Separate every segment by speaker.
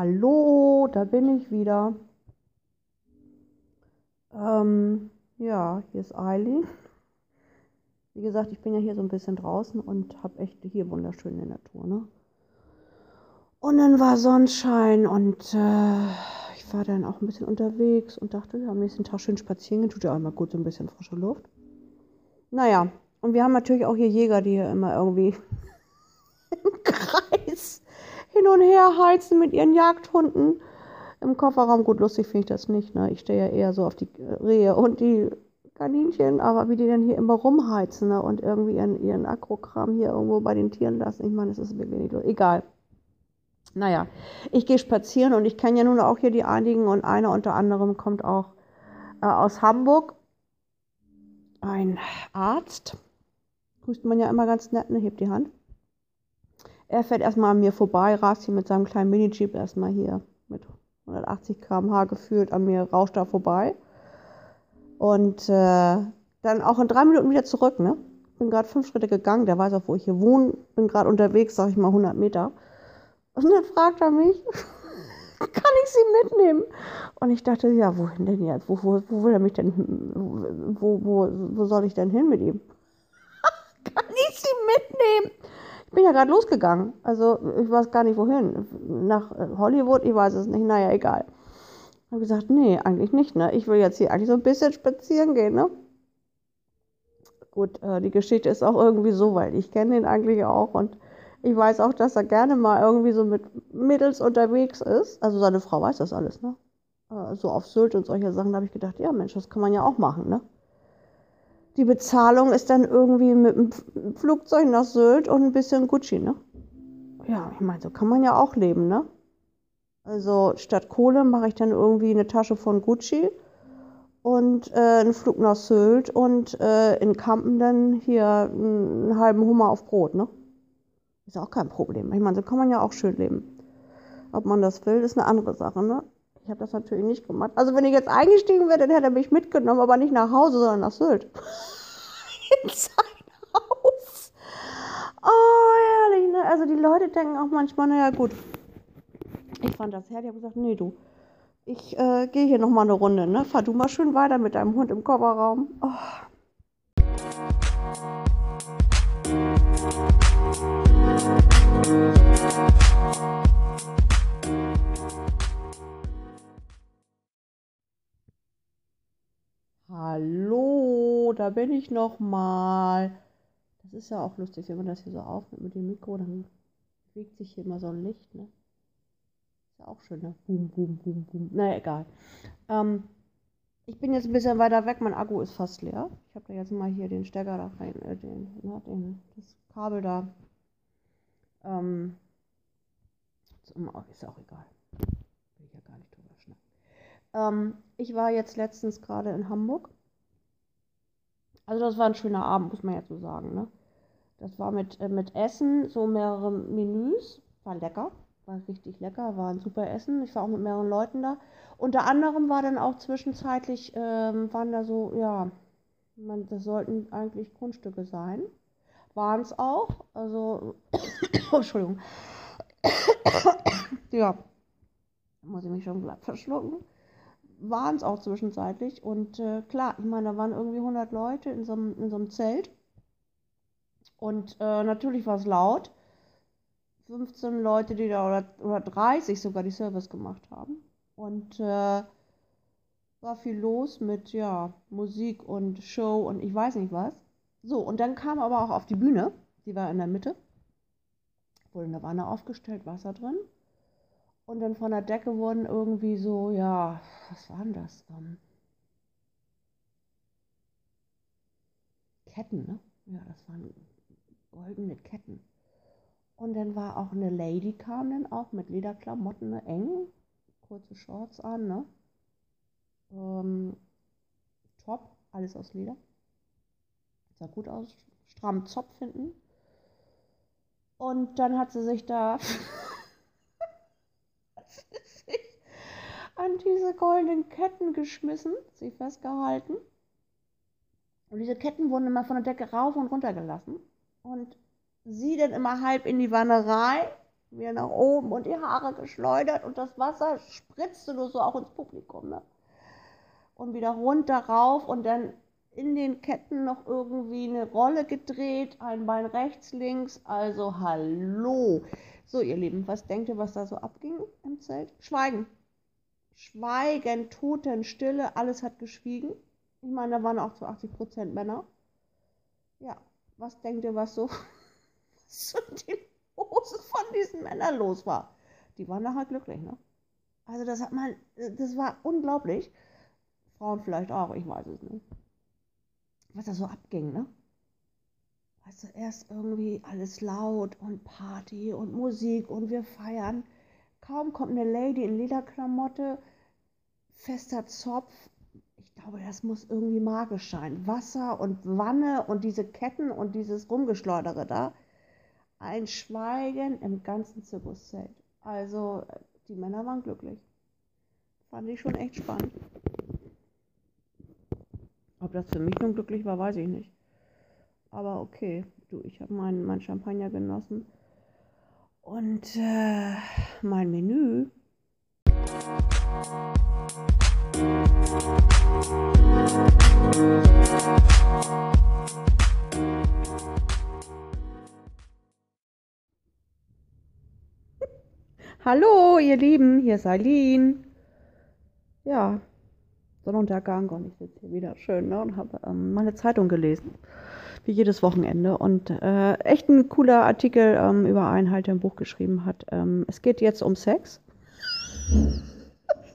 Speaker 1: Hallo, da bin ich wieder. Ähm, ja, hier ist Eileen. Wie gesagt, ich bin ja hier so ein bisschen draußen und habe echt hier wunderschöne Natur, ne? Und dann war Sonnenschein und äh, ich war dann auch ein bisschen unterwegs und dachte, ja, am nächsten Tag schön spazieren gehen, tut ja auch immer gut, so ein bisschen frische Luft. Naja, und wir haben natürlich auch hier Jäger, die hier immer irgendwie und her heizen mit ihren Jagdhunden im Kofferraum. Gut, lustig finde ich das nicht. Ne? Ich stehe ja eher so auf die Rehe und die Kaninchen, aber wie die dann hier immer rumheizen ne? und irgendwie ihren, ihren Akrokram hier irgendwo bei den Tieren lassen. Ich meine, das ist wirklich nicht lustig. Egal. Naja, ich gehe spazieren und ich kenne ja nun auch hier die einigen und einer unter anderem kommt auch äh, aus Hamburg. Ein Arzt. Grüßt man ja immer ganz nett, ne? Hebt die Hand. Er fährt erstmal an mir vorbei, rast hier mit seinem kleinen Mini-Jeep erstmal hier mit 180 km/h gefühlt an mir, rauscht da vorbei. Und äh, dann auch in drei Minuten wieder zurück, ne? Bin gerade fünf Schritte gegangen, der weiß auch, wo ich hier wohne, bin gerade unterwegs, sag ich mal 100 Meter. Und dann fragt er mich, kann ich sie mitnehmen? Und ich dachte, ja, wohin denn jetzt? Wo, wo, wo will er mich denn, wo, wo, wo soll ich denn hin mit ihm? kann ich sie mitnehmen? Ich bin ja gerade losgegangen. Also ich weiß gar nicht wohin. Nach Hollywood, ich weiß es nicht. Naja, egal. Ich habe gesagt, nee, eigentlich nicht. Ne? Ich will jetzt hier eigentlich so ein bisschen spazieren gehen. Ne? Gut, äh, die Geschichte ist auch irgendwie so, weil ich kenne ihn eigentlich auch und ich weiß auch, dass er gerne mal irgendwie so mit Mädels unterwegs ist. Also seine Frau weiß das alles, ne? Äh, so auf Sylt und solche Sachen, da habe ich gedacht, ja Mensch, das kann man ja auch machen, ne? Die Bezahlung ist dann irgendwie mit dem Flugzeug nach Sylt und ein bisschen Gucci, ne? Ja, ich meine, so kann man ja auch leben, ne? Also statt Kohle mache ich dann irgendwie eine Tasche von Gucci und äh, einen Flug nach Sylt und äh, in Kampen dann hier einen halben Hummer auf Brot, ne? Ist auch kein Problem. Ich meine, so kann man ja auch schön leben. Ob man das will, ist eine andere Sache, ne? Ich habe das natürlich nicht gemacht. Also wenn ich jetzt eingestiegen wäre, dann hätte er mich mitgenommen, aber nicht nach Hause, sondern nach Sylt. In sein Haus. Oh, herrlich, ne? Also die Leute denken auch manchmal, naja gut. Ich fand das herrlich. Ich habe gesagt, nee, du. Ich äh, gehe hier nochmal eine Runde, ne? Fahr du mal schön weiter mit deinem Hund im Kofferraum. Oh. Hallo, da bin ich noch mal. Das ist ja auch lustig, wenn man das hier so aufnimmt mit dem Mikro, dann bewegt sich hier immer so ein Licht, ne? Ist ja auch schön, ne? Boom, boom, boom, boom. Naja, egal. Ähm, ich bin jetzt ein bisschen weiter weg, mein Akku ist fast leer. Ich habe da jetzt mal hier den Stecker da rein, äh, den, ne, den, das Kabel da. Ähm, ist auch egal. Will ich ja gar nicht. Ähm, ich war jetzt letztens gerade in Hamburg. Also das war ein schöner Abend, muss man jetzt so sagen. Ne? Das war mit, äh, mit Essen, so mehrere Menüs. War lecker, war richtig lecker, war ein super Essen. Ich war auch mit mehreren Leuten da. Unter anderem war dann auch zwischenzeitlich, ähm, waren da so, ja, man, das sollten eigentlich Grundstücke sein. Waren es auch. Also, Entschuldigung. ja, muss ich mich schon glatt verschlucken waren es auch zwischenzeitlich. Und äh, klar, ich meine, da waren irgendwie 100 Leute in so einem, Zelt. Und äh, natürlich war es laut. 15 Leute, die da, oder, oder 30 sogar, die Service gemacht haben. Und äh, war viel los mit, ja, Musik und Show und ich weiß nicht was. So, und dann kam aber auch auf die Bühne, die war in der Mitte, wurde eine Wanne aufgestellt, Wasser drin. Und dann von der Decke wurden irgendwie so, ja, was waren das? Ähm, Ketten, ne? Ja, das waren goldene Ketten. Und dann war auch eine Lady kam dann auch mit Lederklamotten, ne? eng, kurze Shorts an, ne? Ähm, top, alles aus Leder. Sah gut aus, stramm Zopf hinten. Und dann hat sie sich da an diese goldenen Ketten geschmissen, sie festgehalten. Und diese Ketten wurden immer von der Decke rauf und runter gelassen. Und sie dann immer halb in die Wanne rein Wieder nach oben und die Haare geschleudert und das Wasser spritzte nur so auch ins Publikum. Ne? Und wieder runter rauf und dann in den Ketten noch irgendwie eine Rolle gedreht, ein Bein rechts, links, also hallo. So, ihr Lieben, was denkt ihr, was da so abging im Zelt? Schweigen. Schweigen, Totenstille, alles hat geschwiegen. Ich meine, da waren auch zu 80 Prozent Männer. Ja, was denkt ihr, was so, so in den Hosen von diesen Männern los war? Die waren nachher glücklich, ne? Also das hat man, das war unglaublich. Frauen vielleicht auch, ich weiß es nicht. Was da so abging, ne? Du, erst irgendwie alles laut und Party und Musik und wir feiern. Kaum kommt eine Lady in Lederklamotte, fester Zopf glaube, das muss irgendwie magisch sein. Wasser und Wanne und diese Ketten und dieses Rumgeschleudere da. Ein Schweigen im ganzen Zirkuszelt. Also, die Männer waren glücklich. Fand ich schon echt spannend. Ob das für mich nun glücklich war, weiß ich nicht. Aber okay, du, ich habe meinen mein Champagner genossen. Und äh, mein Menü. Hallo, ihr Lieben, hier ist Eileen. Ja, Sonnenuntergang und ich sitze hier wieder schön ne, und habe ähm, meine Zeitung gelesen, wie jedes Wochenende. Und äh, echt ein cooler Artikel ähm, über einen halt, der ein Buch geschrieben hat. Ähm, es geht jetzt um Sex.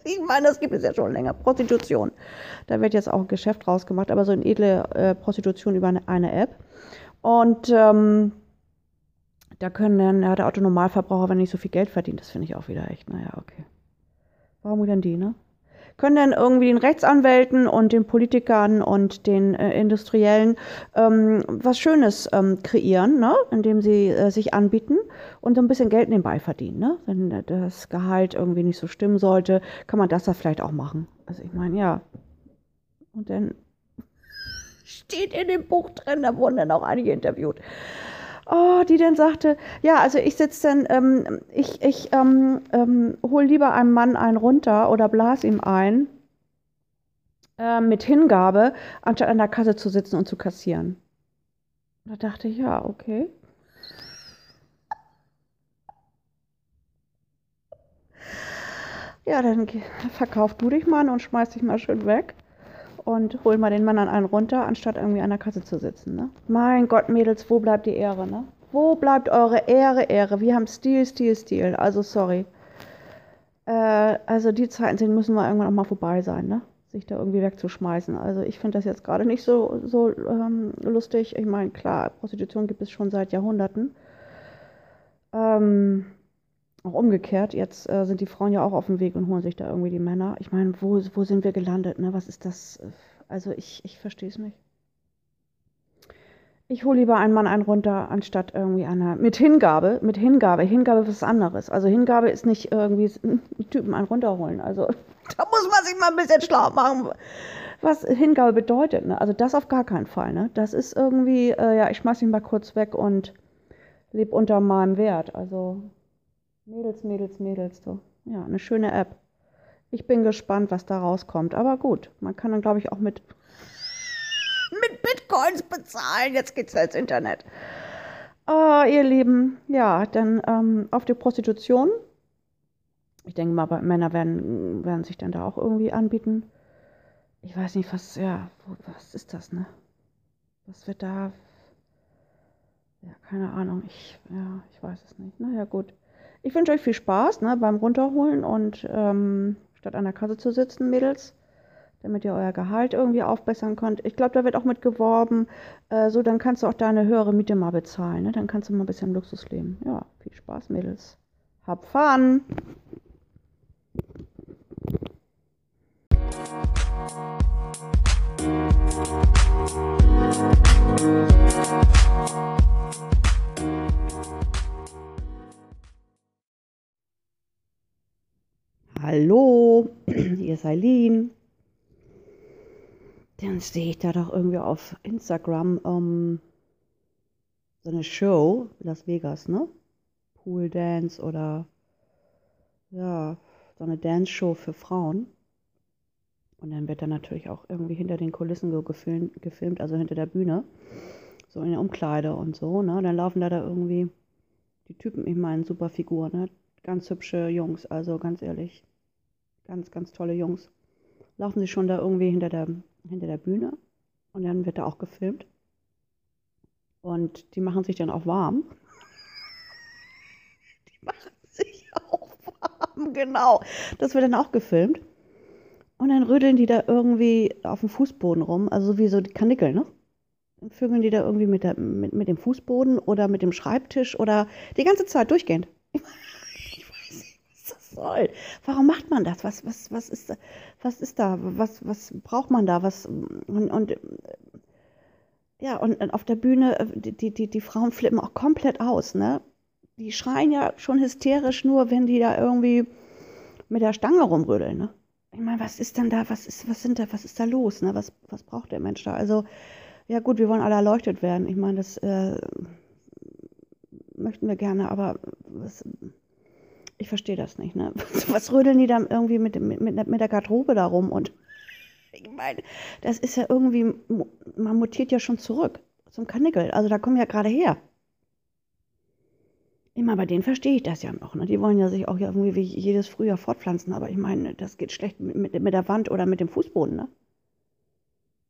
Speaker 1: Ich meine, das gibt es ja schon länger. Prostitution. Da wird jetzt auch ein Geschäft rausgemacht, aber so eine edle äh, Prostitution über eine, eine App. Und ähm, da können dann ja, der Autonormalverbraucher, wenn nicht so viel Geld verdient, das finde ich auch wieder echt, naja, okay. Warum denn die, ne? Können dann irgendwie den Rechtsanwälten und den Politikern und den äh, Industriellen ähm, was Schönes ähm, kreieren, ne? indem sie äh, sich anbieten und so ein bisschen Geld nebenbei verdienen. Ne? Wenn das Gehalt irgendwie nicht so stimmen sollte, kann man das da vielleicht auch machen. Also ich meine, ja. Und dann steht in dem Buch drin, da wurden dann auch einige interviewt oh, die dann sagte, ja, also ich sitze dann, ähm, ich, ich ähm, ähm, hole lieber einem Mann einen runter oder blas ihm ein äh, mit Hingabe, anstatt an der Kasse zu sitzen und zu kassieren. Da dachte ich, ja, okay. Ja, dann verkauf du dich mal und schmeiß dich mal schön weg und hol mal den Mann an einen runter, anstatt irgendwie an der Kasse zu sitzen. Ne? Mein Gott, Mädels, wo bleibt die Ehre? Ne? Wo bleibt eure Ehre, Ehre? Wir haben Stil, Stil, Stil. Also sorry. Äh, also die Zeiten sind, müssen wir irgendwann auch mal vorbei sein, ne? sich da irgendwie wegzuschmeißen. Also ich finde das jetzt gerade nicht so, so ähm, lustig. Ich meine, klar, Prostitution gibt es schon seit Jahrhunderten. Ähm, auch umgekehrt, jetzt äh, sind die Frauen ja auch auf dem Weg und holen sich da irgendwie die Männer. Ich meine, wo, wo sind wir gelandet? Ne? Was ist das? Also ich, ich verstehe es nicht. Ich hole lieber einen Mann einen runter, anstatt irgendwie einer. Mit Hingabe, mit Hingabe. Hingabe ist was anderes. Also Hingabe ist nicht irgendwie einen Typen einen runterholen. Also da muss man sich mal ein bisschen schlau machen, was Hingabe bedeutet. Ne? Also das auf gar keinen Fall. Ne? Das ist irgendwie, äh, ja, ich schmeiß ihn mal kurz weg und lebe unter meinem Wert. Also Mädels, Mädels, Mädels, so. Ja, eine schöne App. Ich bin gespannt, was da rauskommt. Aber gut, man kann dann, glaube ich, auch mit, mit Bitcoins bezahlen. Jetzt geht's ja ins Internet. Oh, ihr Lieben, ja, dann ähm, auf die Prostitution. Ich denke mal, Männer werden, werden sich dann da auch irgendwie anbieten. Ich weiß nicht, was, ja, was ist das, ne? Was wird da. Ja, keine Ahnung. Ich, ja, ich weiß es nicht. Naja, gut. Ich wünsche euch viel Spaß ne, beim Runterholen und ähm, statt an der Kasse zu sitzen, Mädels, damit ihr euer Gehalt irgendwie aufbessern könnt. Ich glaube, da wird auch mit geworben. Äh, so, dann kannst du auch deine höhere Miete mal bezahlen. Ne? Dann kannst du mal ein bisschen Luxus leben. Ja, viel Spaß, Mädels. Hab Fun! Hallo, hier ist Eileen. Dann sehe ich da doch irgendwie auf Instagram ähm, so eine Show, Las Vegas, ne? Pool Dance oder ja, so eine Dance-Show für Frauen. Und dann wird dann natürlich auch irgendwie hinter den Kulissen gefilmt, also hinter der Bühne, so in der Umkleide und so, ne? Dann laufen da da irgendwie die Typen, ich meine, super Figur, ne? Ganz hübsche Jungs, also ganz ehrlich, ganz, ganz tolle Jungs. Laufen sie schon da irgendwie hinter der, hinter der Bühne und dann wird da auch gefilmt. Und die machen sich dann auch warm. Die machen sich auch warm, genau. Das wird dann auch gefilmt. Und dann rödeln die da irgendwie auf dem Fußboden rum, also wie so die Kanickel, ne? Dann vögeln die da irgendwie mit, der, mit, mit dem Fußboden oder mit dem Schreibtisch oder die ganze Zeit durchgehend. Ich weiß nicht, was das soll. Warum macht man das? Was, was, was, ist, was ist da? Was, was braucht man da? Was, und, und ja, und auf der Bühne, äh, die, die, die Frauen flippen auch komplett aus, ne? Die schreien ja schon hysterisch nur, wenn die da irgendwie mit der Stange rumrödeln, ne? Ich meine, was ist denn da, was ist, was sind da, was ist da los, ne? Was, was braucht der Mensch da? Also, ja gut, wir wollen alle erleuchtet werden. Ich meine, das äh, möchten wir gerne, aber was, ich verstehe das nicht, ne? Was, rödeln die da irgendwie mit, mit, mit der Garderobe da rum und ich meine, das ist ja irgendwie, man mutiert ja schon zurück zum Kanickel. Also da kommen ja gerade her. Immer bei denen verstehe ich das ja noch. Ne? Die wollen ja sich auch irgendwie wie jedes Frühjahr fortpflanzen, aber ich meine, das geht schlecht mit, mit, der Wand oder mit dem Fußboden. Ne?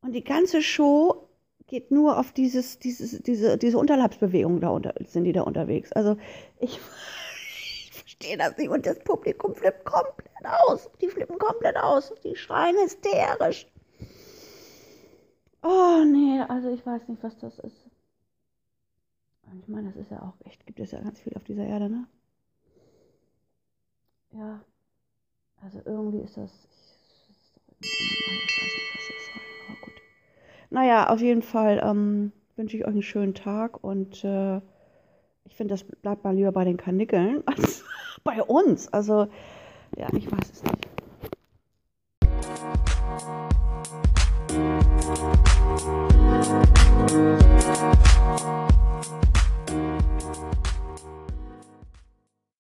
Speaker 1: Und die ganze Show geht nur auf dieses, dieses, diese, diese Unterleibsbewegung da unter, sind die da unterwegs. Also ich verstehe das nicht. Und das Publikum flippt komplett aus. Die flippen komplett aus. Die schreien hysterisch. Oh nee, also ich weiß nicht, was das ist. Ich meine, das ist ja auch echt, gibt es ja ganz viel auf dieser Erde, ne? Ja. Also irgendwie ist das. Ich, ich weiß nicht, was das soll, aber gut. Naja, auf jeden Fall ähm, wünsche ich euch einen schönen Tag und äh, ich finde, das bleibt mal lieber bei den Kanickeln als bei uns. Also, ja, ich weiß es nicht.